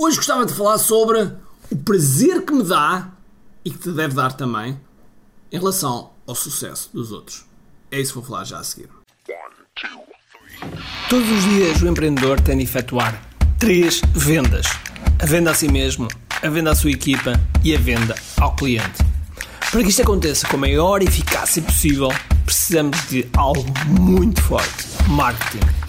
Hoje gostava de falar sobre o prazer que me dá e que te deve dar também em relação ao sucesso dos outros. É isso que vou falar já a seguir. Todos os dias o empreendedor tem de efetuar três vendas: a venda a si mesmo, a venda à sua equipa e a venda ao cliente. Para que isto aconteça com a maior eficácia possível, precisamos de algo muito forte: marketing.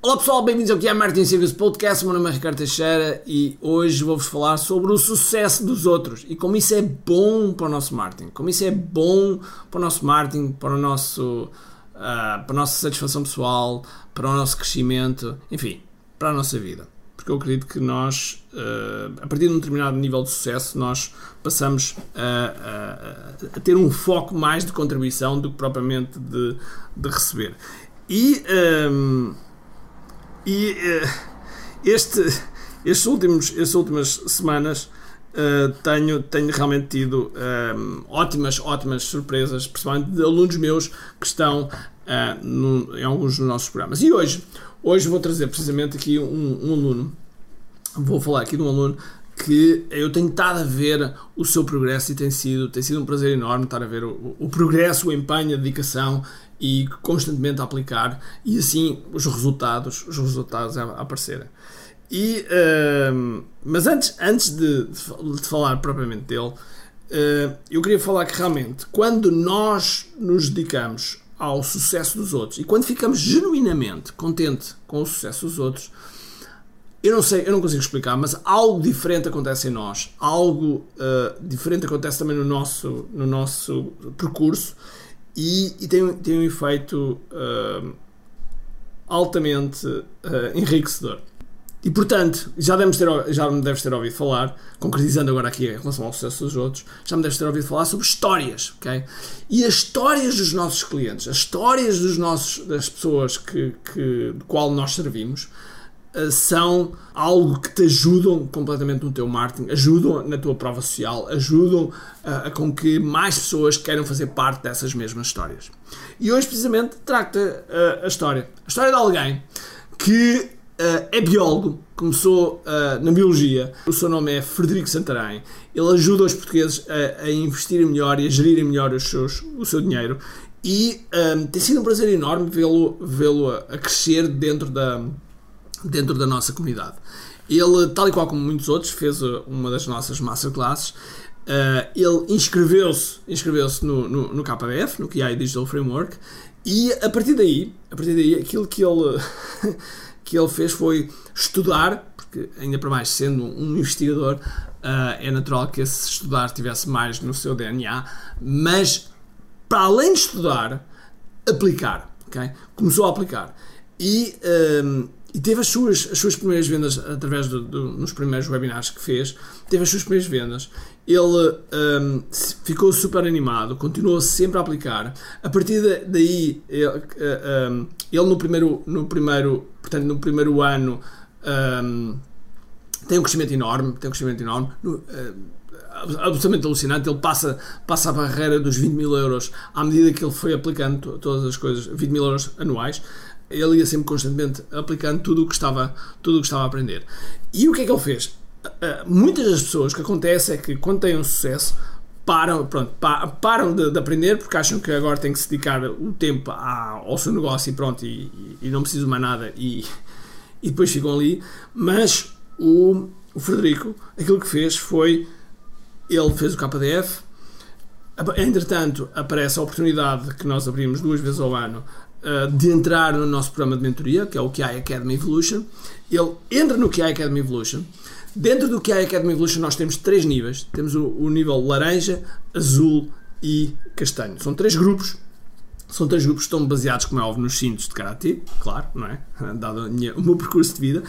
Olá pessoal, bem-vindos ao QI Marketing Secrets Podcast. O meu nome é Ricardo Teixeira e hoje vou-vos falar sobre o sucesso dos outros e como isso é bom para o nosso marketing, como isso é bom para o nosso marketing, para o nosso, uh, para a nossa satisfação pessoal, para o nosso crescimento, enfim, para a nossa vida. Porque eu acredito que nós, uh, a partir de um determinado nível de sucesso, nós passamos a, a, a ter um foco mais de contribuição do que propriamente de, de receber. E, um, ehm, e uh, este, estes últimos, estas últimas semanas Uh, tenho, tenho realmente tido um, ehm, ótimas, ótimas surpresas, principalmente de alunos meus que estão uh, no, em alguns dos nossos programas. E hoje Hoje vou trazer precisamente aqui um, um aluno, vou falar aqui de um aluno que eu tenho estado a ver o seu progresso e tem sido, tem sido um prazer enorme estar a ver o, o progresso, o empenho, a dedicação e constantemente a aplicar e assim os resultados, os resultados a, a aparecerem. E, uh, mas antes, antes de, de, falar propriamente dele, uh, eu queria falar que realmente quando nós nos dedicamos ao sucesso dos outros. E quando ficamos genuinamente contente com o sucesso dos outros, eu não sei, eu não consigo explicar, mas algo diferente acontece em nós, algo uh, diferente acontece também no nosso, no nosso percurso e, e tem, tem um efeito uh, altamente uh, enriquecedor. E portanto, já, devemos ter, já me deves ter ouvido falar, concretizando agora aqui em relação ao sucesso dos outros, já me deves ter ouvido falar sobre histórias, ok? E as histórias dos nossos clientes, as histórias dos nossos, das pessoas que, que, de qual nós servimos, são algo que te ajudam completamente no teu marketing, ajudam na tua prova social, ajudam eh, a com que mais pessoas queiram fazer parte dessas mesmas histórias. E hoje, precisamente, trago-te eh, a história. A história de alguém que Uh, é biólogo, começou uh, na biologia. O seu nome é Frederico Santarém. Ele ajuda os portugueses a, a investirem melhor e a gerirem melhor os seus, o seu dinheiro. E um, tem sido um prazer enorme vê-lo vê, -lo, a crescer dentro da, dentro da nossa comunidade. Ele, tal e qual como muitos outros, fez uma das nossas masterclasses. Uh, ele inscreveu-se inscreveu no, no, no KDF, no QI Digital Framework, e a partir daí, a partir daí aquilo que ele que ele fez foi estudar, porque ainda para mais sendo um investigador, uh, é natural que esse estudar tivesse mais no seu DNA, mas para além de estudar, aplicar. Okay? Começou a aplicar. E, um, e teve as suas, as suas primeiras vendas através do, do, nos primeiros webinars que fez, teve as suas primeiras vendas. Ele um, ficou super animado, continuou sempre a aplicar. A partir daí, ele, uh, um, ele no primeiro, no primeiro portanto, no primeiro ano um, tem um crescimento enorme, tem um crescimento enorme. No, uh, absolutamente alucinante. Ele passa, passa a barreira dos 20 mil euros à medida que ele foi aplicando todas as coisas, 20 mil euros anuais. Ele ia sempre constantemente aplicando tudo o que estava, tudo o que estava a aprender. E o que é que ele fez? Uh, muitas das pessoas, o que acontece é que quando têm um sucesso, param, pronto, param de, de, aprender porque acham que agora têm que se dedicar o tempo ao seu negócio e pronto, e, e não precisam mais nada e, e depois ficam ali. Mas o, o Frederico, aquilo que fez foi ele fez o KDF. Entretanto, aparece a oportunidade que nós abrimos duas vezes ao ano eh, de entrar no nosso programa de mentoria, que é o QI Academy Evolution. Ele entra no QI Academy Evolution Dentro do a Academy Evolution, nós temos três níveis: temos o, o nível laranja, azul e castanho. São três grupos são três grupos que estão baseados, como é óbvio, nos cintos de karatê, claro, não é? Dado o meu percurso de vida.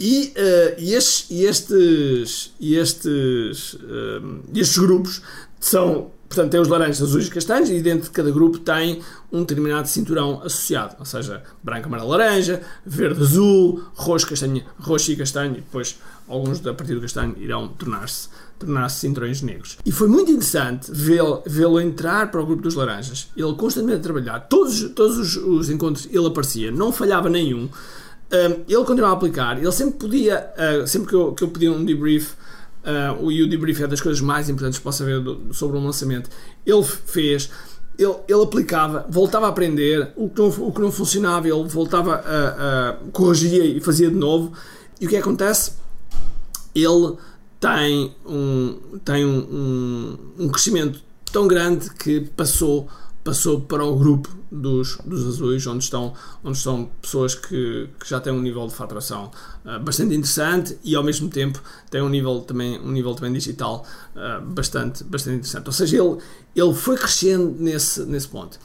E, uh, e, estes, e estes, e estes, uh, estes grupos são, portanto, tem os laranjas, azuis e castanhos, e dentro de cada grupo tem um determinado cinturão associado, ou seja, branco, amarelo, laranja, verde, azul, roxo, castanho, roxo e castanho, e depois alguns a partir do castanho irão tornar-se tornar-se cinturões negros. E foi muito interessante vê-lo vê entrar para o grupo dos laranjas, ele constantemente a trabalhar, todos, todos os, os encontros ele aparecia, não falhava nenhum, um, ele continuava a aplicar, ele sempre podia, uh, sempre que eu, que eu pedia um debrief, uh, e o debrief é das coisas mais importantes que possa haver do, sobre um lançamento, ele fez, ele, ele aplicava, voltava a aprender, o que não, o que não funcionava, ele voltava a, a corrigia e fazia de novo, e o que acontece? Ele tem um, tem um, um, um crescimento tão grande que passou passou para o grupo dos, dos azuis, onde estão, onde estão pessoas que, que já têm um nível de faturação uh, bastante interessante e ao mesmo tempo têm um nível também, um nível também digital uh, bastante, bastante interessante. Ou seja, ele, ele foi crescendo nesse, nesse ponto.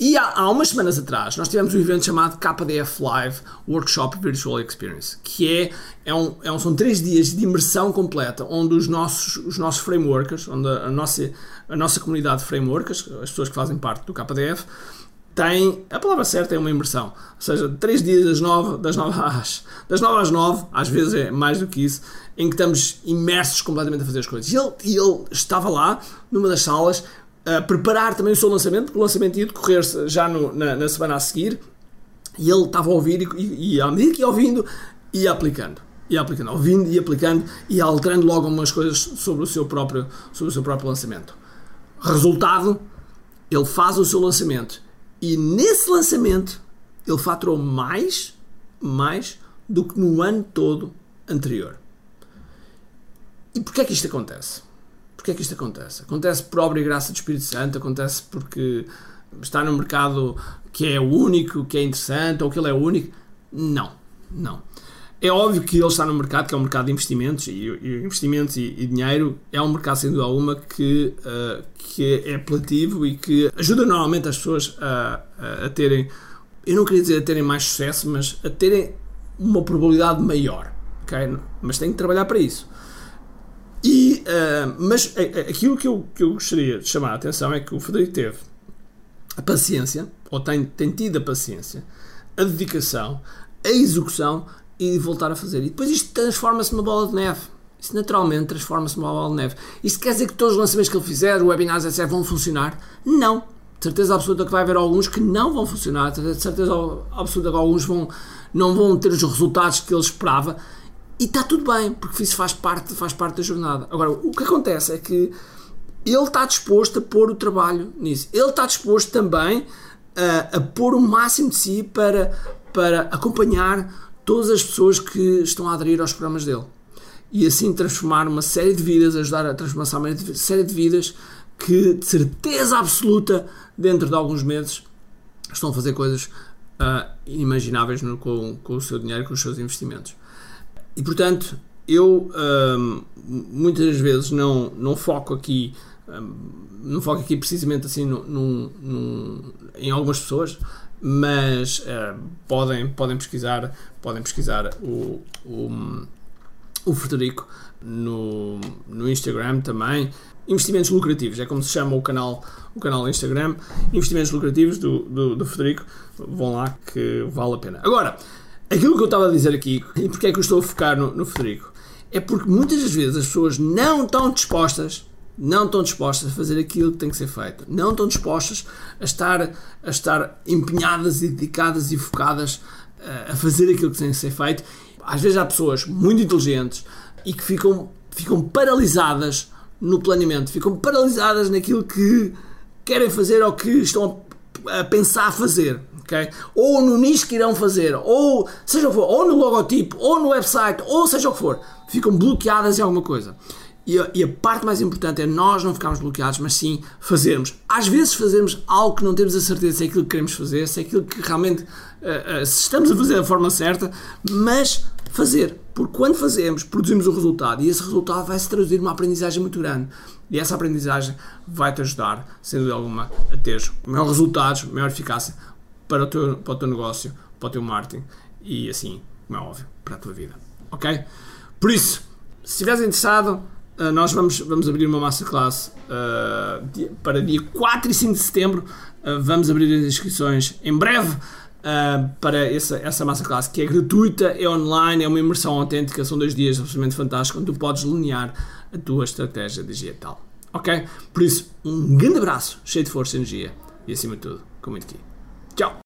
E há, há, umas semanas atrás nós tivemos um evento chamado KDF Live Workshop Virtual Experience, que é, é, um, é um, são três dias de imersão completa, onde os nossos, os nossos frameworkers, onde a, a nossa, a nossa comunidade de frameworkers, as pessoas que fazem parte do KDF, tem, a palavra certa é uma imersão, ou seja, três dias das nove, das nove às, das nove às nove, às vezes é mais do que isso, em que estamos imersos completamente a fazer as coisas. E ele, ele estava lá, numa das salas, preparar também o seu lançamento, porque o lançamento ia decorrer já no, na, na, semana a seguir, e ele estava a ouvir e, e, e à medida que ia ouvindo, ia aplicando. Ia aplicando, ouvindo e aplicando e alterando logo algumas coisas sobre o seu próprio, sobre o seu próprio lançamento. Resultado, ele faz o seu lançamento e nesse lançamento ele faturou mais, mais do que no ano todo anterior. E porquê é que isto acontece? Porquê é que isto acontece? Acontece por obra e graça do Espírito Santo, acontece porque está no mercado que é único, que é interessante, ou que ele é único? Não, não. É óbvio que ele está no mercado que é um mercado de investimentos e, e investimentos e, e, dinheiro é um mercado sem dúvida alguma que, uh, que é apelativo e que ajuda normalmente as pessoas a, a, a, terem, eu não queria dizer a terem mais sucesso, mas a terem uma probabilidade maior, ok? Mas tem que trabalhar para isso. E, uh, mas aquilo que eu, que eu gostaria de chamar a atenção é que o Frederico teve a paciência, ou tem, tem tido a paciência, a dedicação, a execução e voltar a fazer. E depois isto transforma-se numa bola de neve. Isso naturalmente transforma-se numa bola de neve. Isto quer dizer que todos os lançamentos que ele fizer, webinars, etc., vão funcionar? Não. De certeza absoluta que vai haver alguns que não vão funcionar. De certeza absoluta que alguns vão, não vão ter os resultados que ele esperava. E está tudo bem, porque isso faz parte, faz parte da jornada. Agora, o que acontece é que ele está disposto a pôr o trabalho nisso. Ele está disposto também a, a pôr o máximo de si para, para acompanhar todas as pessoas que estão a aderir aos programas dele. E assim transformar uma série de vidas, ajudar a transformar uma série de vidas que, de certeza absoluta, dentro de alguns meses, estão a fazer coisas uh, inimagináveis no, com, com o seu dinheiro, com os seus investimentos. E portanto, eu um, muitas vezes não, não foco aqui um, não foco aqui precisamente assim no, no, em algumas pessoas mas uh, podem, podem pesquisar podem pesquisar o, o, o Frederico no, no Instagram também. Investimentos lucrativos é como se chama o canal o canal do Instagram. Investimentos lucrativos do, do, do Frederico. Vão lá que vale a pena. Agora aquilo que eu estava a dizer aqui e porque é que eu estou a focar no, no Frederico é porque muitas das vezes as pessoas não estão dispostas não estão dispostas a fazer aquilo que tem que ser feito, não estão dispostas a estar, a estar empenhadas e dedicadas e focadas a, eh, a fazer aquilo que tem que ser feito. Às vezes há pessoas muito inteligentes e que ficam, ficam paralisadas no planeamento, ficam paralisadas naquilo que querem fazer ou que estão a pensar fazer. Okay? Ou no nicho que irão fazer, ou seja o que for, ou no logotipo, ou no website, ou seja o que for, ficam bloqueadas em alguma coisa. E a, e a, parte mais importante é nós não ficarmos bloqueados, mas sim fazermos. Às vezes fazermos algo que não temos a certeza se é aquilo que queremos fazer, se é aquilo que realmente uh, uh, se estamos a fazer da forma certa, mas fazer. Porque quando fazemos, produzimos o resultado e esse resultado vai se traduzir numa aprendizagem muito grande. E essa aprendizagem vai te ajudar, sem dúvida alguma, a ter maiores resultados, maior eficácia para o teu, para o teu negócio, para o teu marketing e assim, como é óbvio, para a tua vida. ok? Por isso, se estiveres interessado, uh, nós vamos, vamos abrir uma masterclass uh, para dia 4 e 5 de setembro. Uh, vamos abrir as inscrições em breve. Uh, para essa, essa masterclass que é gratuita, é online, é uma imersão autêntica, são dois dias absolutamente fantásticos onde tu podes delinear a tua estratégia digital. Ok? Por isso, um grande abraço, cheio de força e energia e acima de tudo, com muito aqui. Tchau!